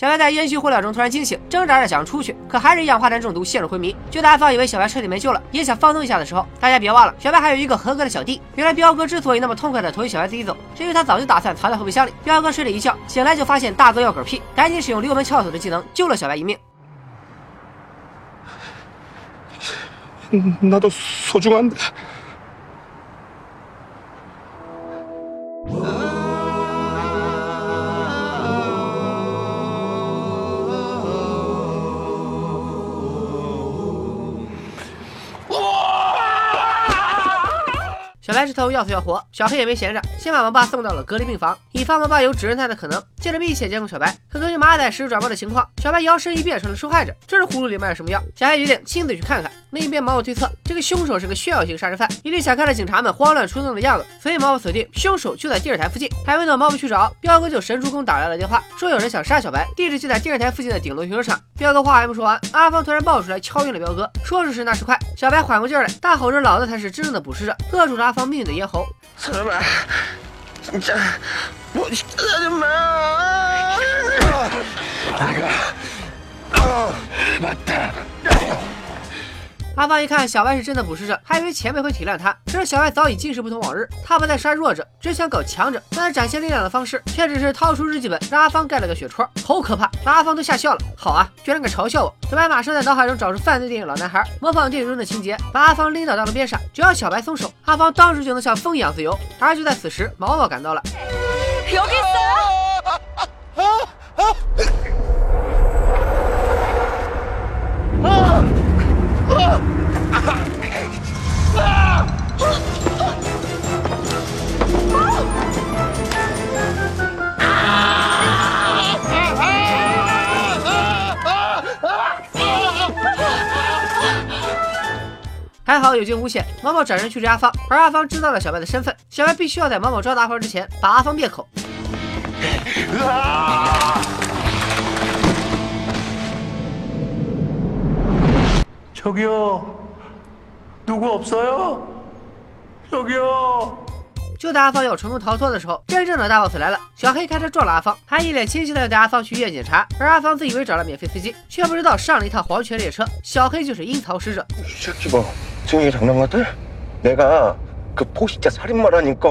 小白在烟熏火燎中突然惊醒，挣扎着想要出去，可还是一氧化碳中毒陷入昏迷。就在阿芳以为小白彻底没救了，也想放纵一下的时候，大家别忘了，小白还有一个合格的小弟。原来彪哥之所以那么痛快的同意小白自己走，是因为他早就打算藏在后备箱里。彪哥睡了一觉，醒来就发现大哥要嗝屁，赶紧使用六门撬锁的技能救了小白一命。难道锁住关的？小白是头要死要活，小黑也没闲着，先把王爸送到了隔离病房，以防王爸有指认他的可能。接着密切监控小白，可根据马仔实时转报的情况，小白摇身一变成了受害者，这是葫芦里卖的什么药？小黑决定亲自去看看。另一边，毛毛推测这个凶手是个炫耀型杀人犯，一定想看着警察们慌乱出动的样子，所以毛毛锁定凶手就在电视台附近。还没等毛毛去找，彪哥就神出空打来了电话，说有人想杀小白，地址就在电视台附近的顶楼停车场。彪哥话还没说完，阿芳突然爆出来，敲晕了彪哥。说时迟那时快，小白缓过劲来，大吼着老子才是真正的捕食者，扼住阿芳命运的咽喉。死了，你这，我他妈！大哥，啊，完蛋！阿芳一看小白是真的捕食者，还以为前辈会体谅他。可是小白早已近视不同往日，他不再杀弱者，只想搞强者。但展现力量的方式却只是掏出日记本，让阿芳盖了个血戳，好可怕！把阿芳都吓笑了。好啊，居然敢嘲笑我！小白马上在脑海中找出犯罪电影《老男孩》，模仿电影中的情节，把阿芳拎到大路边上。只要小白松手，阿芳当时就能像风一样自由。而就在此时，毛毛赶到了。有意思。啊啊啊！啊啊还好有惊无险，毛毛转身去追阿芳，而阿芳知道了小白的身份，小白必须要在毛毛抓到阿芳之前把阿芳灭口。 저기요. 누구 없어요? 저기요. 就在阿芳要成功逃脱的时候，真正的大 boss 来了。小黑开车撞了阿芳，还一脸清晰的带阿芳去医院检查。而阿芳自以为找了免费司机，却不知道上了一趟黄泉列车。小黑就是阴曹使者。 이 새끼 뭐 증이 장난 같아? 내가 그 포식자 살인마라니까.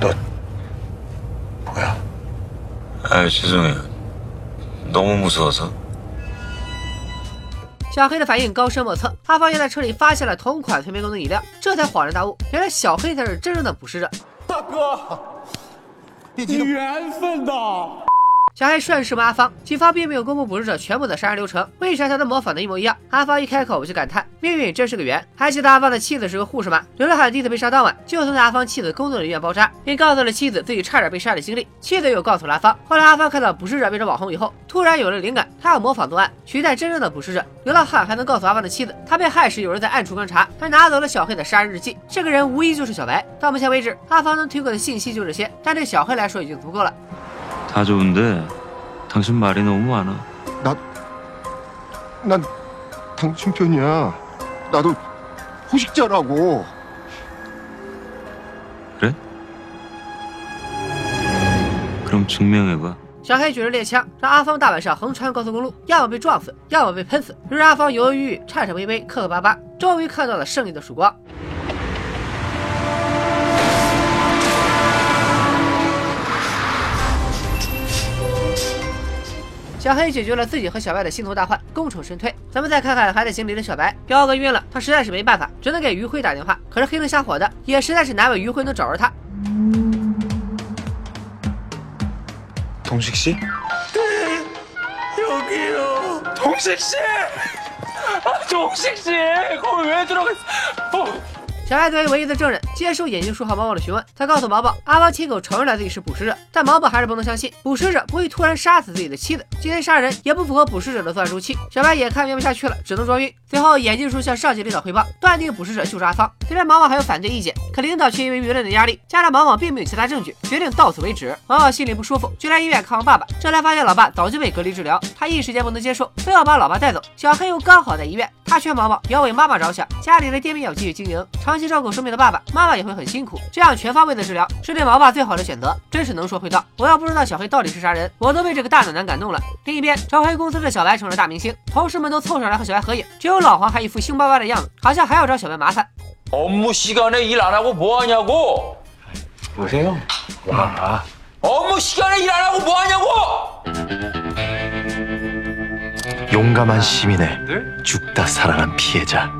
너 뭐야? 아 죄송해요. 너무 무서워서. 小黑的反应高深莫测，阿芳也在车里发现了同款催眠功能饮料，这才恍然大悟，原来小黑才是真正的捕食者。大哥，你缘分呐！ 小黑顺势问阿芳，警方并没有公布捕食者全部的杀人流程，为啥？他的模仿的一模一样？阿芳一开口我就感叹，命运真是个圆。还记得阿芳的妻子是个护士吗？流浪汉第一次被杀当晚，就曾在阿芳妻子工作的医院包扎，并告诉了妻子自己差点被杀的经历。妻子又告诉了阿芳，后来阿芳看到捕食者变成网红以后，突然有了灵感，他要模仿作案，取代真正的捕食者。流浪汉还能告诉阿芳的妻子，他被害时有人在暗处观察，还拿走了小黑的杀人日记。这个人无疑就是小白。到目前为止，阿芳能提供的信息就这些，但对小黑来说已经足够了。 다 좋은데 당신 말이 너무 많아. 나, 난 당신 편이야. 나도 포식자라고. 그래? 그럼 증명해봐. 小黑举着猎枪，让阿芳大晚上横穿高速公路，要么被撞死，要么被喷死。于是阿芳犹犹豫豫，颤颤巍巍，磕磕巴巴，终于看到了胜利的曙光。 小黑解决了自己和小白的心头大患，功成身退。咱们再看看还在行里的小白，彪哥晕了，他实在是没办法，只能给于辉打电话。可是黑灯瞎火的，也实在是难为于辉能找着他。 동식 씨? 여기요. 동식 씨. 아, 동식 씨, 거기 왜 들어가? 어. 小白作为唯一的证人，接受眼镜叔和毛毛的询问。他告诉毛毛，阿芳亲口承认了自己是捕食者，但毛毛还是不能相信，捕食者不会突然杀死自己的妻子，今天杀人也不符合捕食者的作案周期。小白也看编不下去了，只能装晕。随后，眼镜叔向上级领导汇报，断定捕食者就是阿芳。虽然毛毛还有反对意见，可领导却因为舆论的压力，加上毛毛并没有其他证据，决定到此为止。毛毛心里不舒服，就来医院看望爸爸。这才发现老爸早就被隔离治疗，他一时间不能接受，非要把老爸带走。小黑又刚好在医院，他劝毛毛要为妈妈着想，家里的店面要继续经营，长期照顾生病的爸爸妈妈也会很辛苦，这样全方位的治疗是对毛爸最好的选择。真是能说会道，我要不知道小黑到底是啥人，我都被这个大暖男感动了。另一边，找黑公司的小白成了大明星，同事们都凑上来和小白合影，只有老黄还一副凶巴巴的样子，好像还要找小白麻烦。 업무 시간에 일 안 하고 뭐 하냐고? 보세요. 와. 업무 시간에 일 안 하고 뭐 하냐고? 용감한 시민의 죽다 살아난 피해자.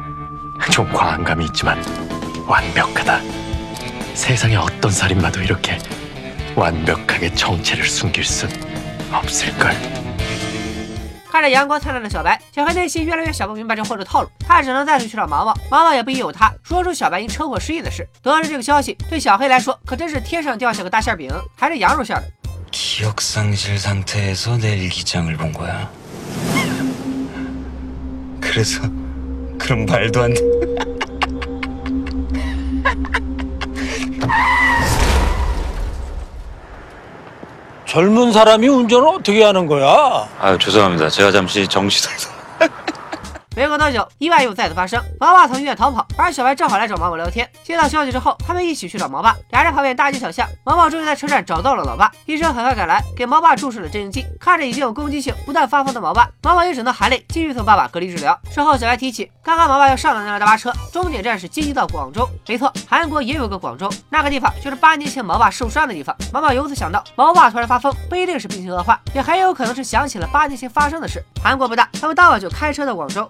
좀 과한 감이 있지만 완벽하다. 세상에 어떤 살인마도 이렇게 완벽하게 정체를 숨길 순 없을걸. 看着阳光灿烂的小白，小黑内心越来越想不明白这货的套路，他只能再次去找毛毛，毛毛也不疑有他，说出小白因车祸失忆的事。得知这个消息，对小黑来说可真是天上掉下个大馅饼，还是羊肉馅的。 그래서 그런 말도 안 돼. 젊은 사람이 운전을 어떻게 하는 거야? 아유 죄송합니다. 제가 잠시 정신을 没过多久，意外又再次发生。毛爸从医院逃跑，而小白正好来找毛毛聊天。接到消息之后，他们一起去找毛爸。俩人跑遍大街小巷，毛毛终于在车站找到了老爸。医生很快赶来，给毛爸注射了镇静剂。看着已经有攻击性、不断发疯的毛爸，毛毛也只能含泪继续送爸爸隔离治疗。事后，小白提起刚刚毛爸要上的那辆大巴车，终点站是京畿到广州。没错，韩国也有个广州，那个地方就是八年前毛爸受伤的地方。毛毛由此想到，毛爸突然发疯，不一定是病情恶化，也很有可能是想起了八年前发生的事。韩国不大，他们当晚就开车到广州。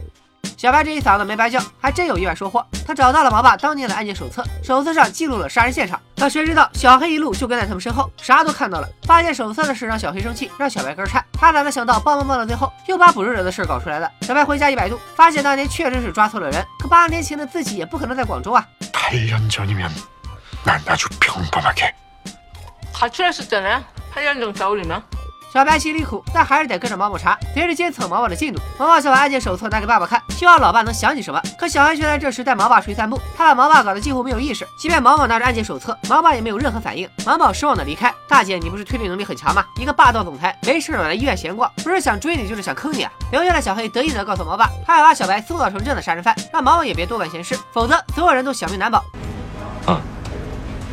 小白这一嗓子没白叫，还真有意外收获。他找到了毛爸当年的案件手册，手册上记录了杀人现场。可谁知道小黑一路就跟在他们身后，啥都看到了。发现手册的事让小黑生气，让小白根颤。他哪能想到棒棒棒的最后又把捕食者的事搞出来了？小白回家一百度，发现当年确实是抓错了人。可八年前的自己也不可能在广州啊。八年前里面，那那就平凡하 게。 他确实真的，八年前走里呢。小白心里苦，但还是得跟着毛毛查，随时监测毛毛的进度。毛毛想把案件手册拿给爸爸看，希望老爸能想起什么。可小黑却在这时带毛爸出去散步，他把毛爸搞得几乎没有意识。即便毛毛拿着案件手册，毛爸也没有任何反应。毛毛失望的离开。大姐，你不是推理能力很强吗？一个霸道总裁，没事老来医院闲逛，不是想追你就是想坑你啊！留下的小黑得意的告诉毛爸，他要把小白塑造成真的杀人犯，让毛毛也别多管闲事，否则所有人都小命难保。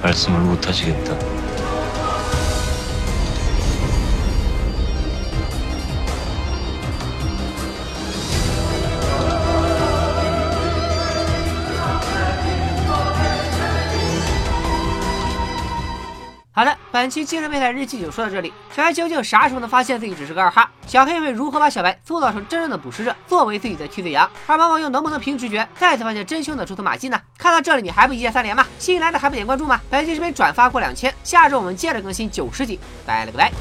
말씀을 못 하시겠다. “ 好的，本期精神变态日记就说到这里。小白究竟啥时候能发现自己只是个二哈？小黑又会如何把小白塑造成真正的捕食者，作为自己的替罪羊？而毛毛又能不能凭直觉再次发现真凶的蛛丝马迹呢？看到这里，你还不一键三连吗？新来的还不点关注吗？本期视频转发过两千，下周我们接着更新九十集，拜了个拜。